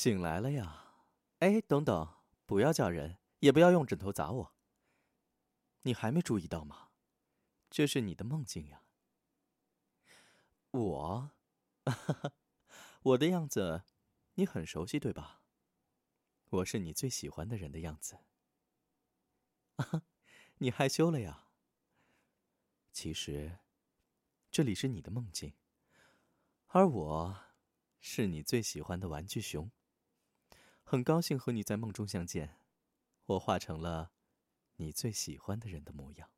醒来了呀！哎，等等，不要叫人，也不要用枕头砸我。你还没注意到吗？这是你的梦境呀。我，我的样子，你很熟悉对吧？我是你最喜欢的人的样子。啊，你害羞了呀？其实，这里是你的梦境，而我，是你最喜欢的玩具熊。很高兴和你在梦中相见，我化成了你最喜欢的人的模样。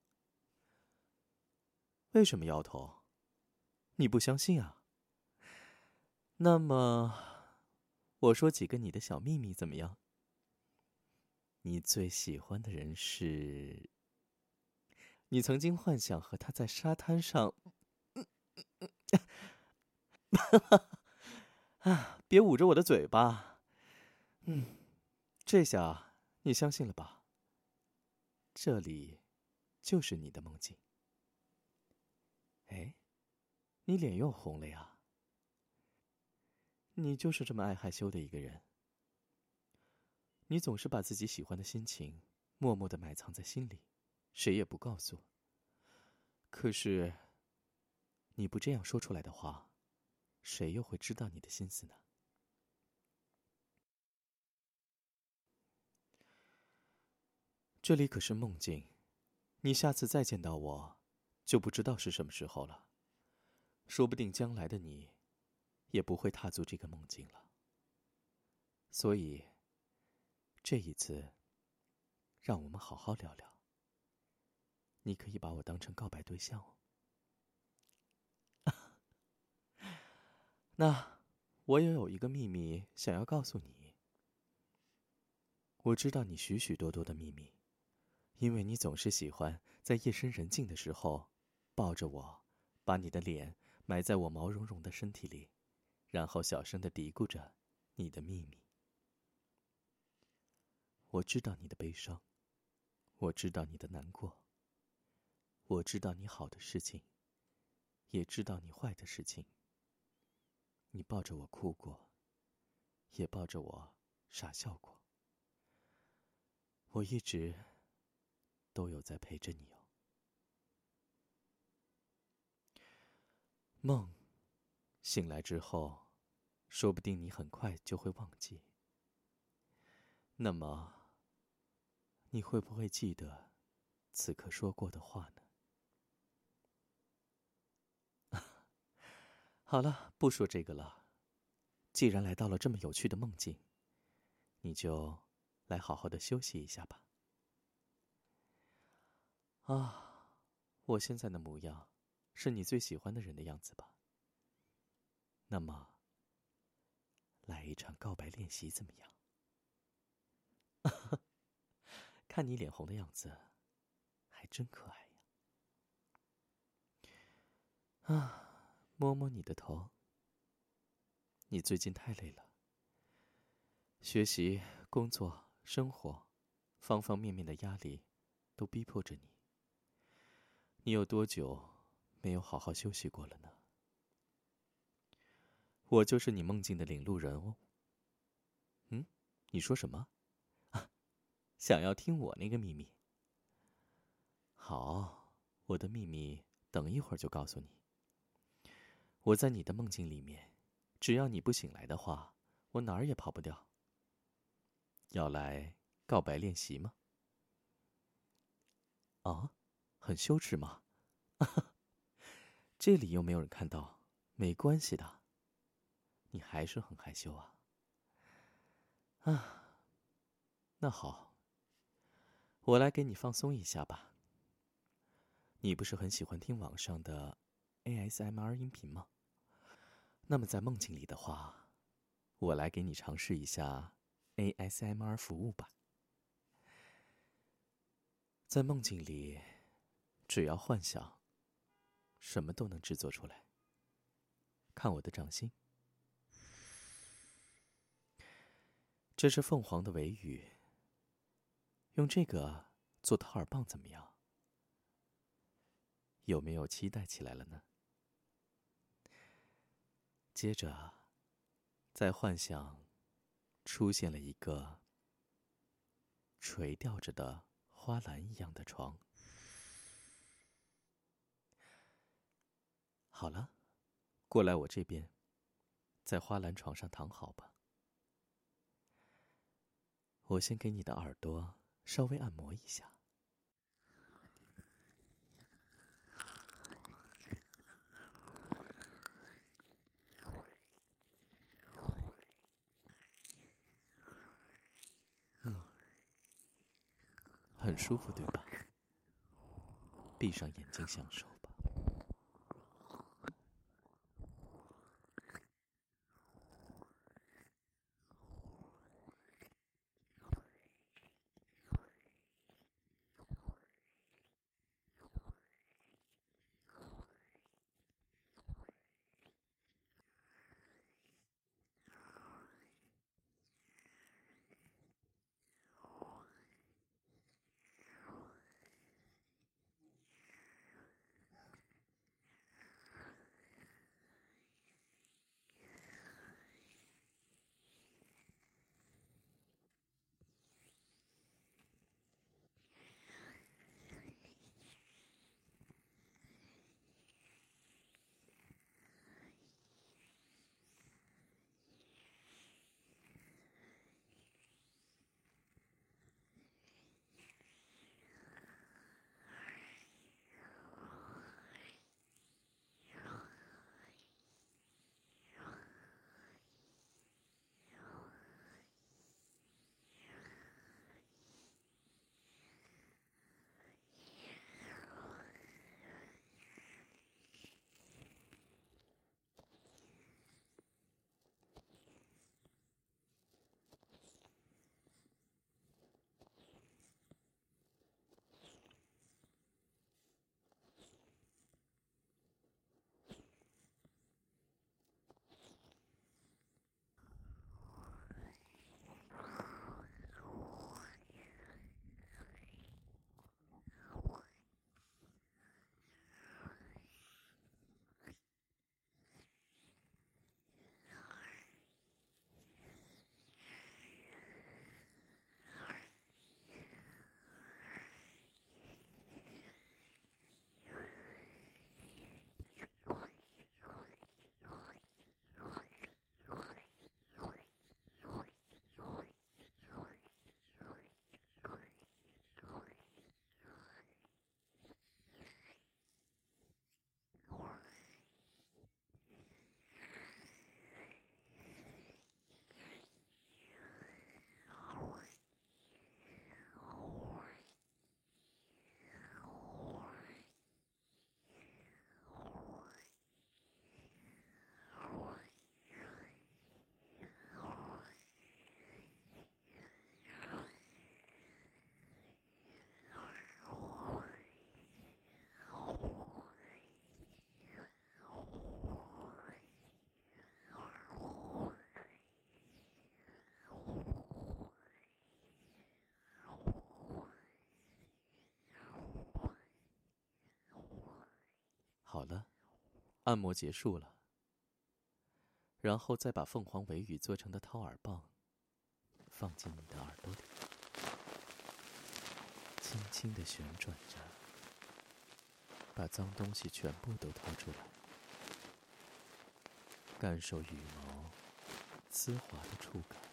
为什么摇头？你不相信啊？那么，我说几个你的小秘密怎么样？你最喜欢的人是？你曾经幻想和他在沙滩上？啊！别捂着我的嘴巴。嗯，这下你相信了吧？这里就是你的梦境。哎，你脸又红了呀？你就是这么爱害羞的一个人。你总是把自己喜欢的心情默默的埋藏在心里，谁也不告诉。可是，你不这样说出来的话，谁又会知道你的心思呢？这里可是梦境，你下次再见到我，就不知道是什么时候了。说不定将来的你，也不会踏足这个梦境了。所以。这一次，让我们好好聊聊。你可以把我当成告白对象哦。那我也有一个秘密想要告诉你。我知道你许许多多的秘密，因为你总是喜欢在夜深人静的时候，抱着我，把你的脸埋在我毛茸茸的身体里，然后小声的嘀咕着你的秘密。我知道你的悲伤，我知道你的难过。我知道你好的事情，也知道你坏的事情。你抱着我哭过，也抱着我傻笑过。我一直都有在陪着你哦。梦，醒来之后，说不定你很快就会忘记。那么。你会不会记得此刻说过的话呢？好了，不说这个了。既然来到了这么有趣的梦境，你就来好好的休息一下吧。啊，我现在的模样是你最喜欢的人的样子吧？那么，来一场告白练习怎么样？看你脸红的样子，还真可爱呀！啊，摸摸你的头。你最近太累了，学习、工作、生活，方方面面的压力，都逼迫着你。你有多久没有好好休息过了呢？我就是你梦境的领路人哦。嗯，你说什么？想要听我那个秘密？好，我的秘密等一会儿就告诉你。我在你的梦境里面，只要你不醒来的话，我哪儿也跑不掉。要来告白练习吗？啊，很羞耻吗？这里又没有人看到，没关系的。你还是很害羞啊？啊，那好。我来给你放松一下吧。你不是很喜欢听网上的 ASMR 音频吗？那么在梦境里的话，我来给你尝试一下 ASMR 服务吧。在梦境里，只要幻想，什么都能制作出来。看我的掌心，这是凤凰的尾羽。用这个做掏耳棒怎么样？有没有期待起来了呢？接着，在幻想出现了一个垂吊着的花篮一样的床。好了，过来我这边，在花篮床上躺好吧。我先给你的耳朵稍微按摩一下。很舒服，对吧？闭上眼睛享受好了，按摩结束了。然后再把凤凰尾羽做成的掏耳棒放进你的耳朵里，轻轻的旋转着，把脏东西全部都掏出来，感受羽毛丝滑的触感。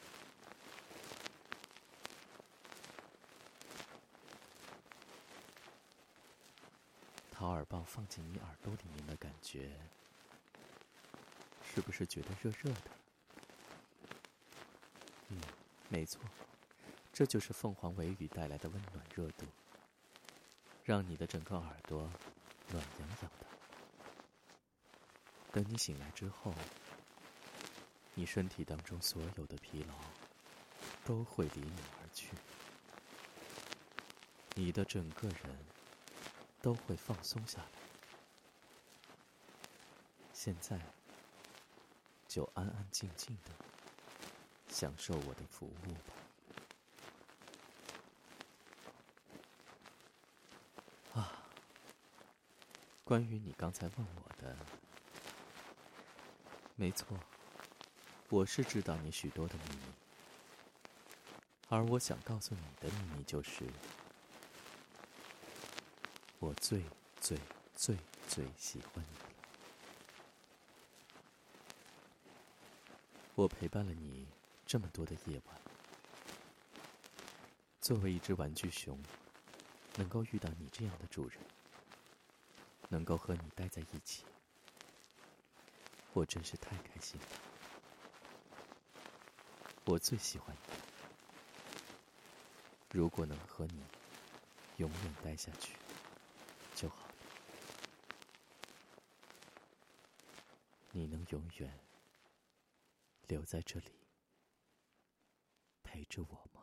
掏耳棒放进你耳朵里面的感觉，是不是觉得热热的？嗯，没错，这就是凤凰尾羽带来的温暖热度，让你的整个耳朵暖洋洋的。等你醒来之后，你身体当中所有的疲劳都会离你而去，你的整个人。都会放松下来。现在，就安安静静的享受我的服务吧。啊，关于你刚才问我的，没错，我是知道你许多的秘密。而我想告诉你的秘密就是，我最最最最喜欢你了。我陪伴了你这么多的夜晚，作为一只玩具熊，能够遇到你这样的主人，能够和你待在一起，我真是太开心了。我最喜欢你。如果能和你永远待下去就好了，你能永远留在这里陪着我吗？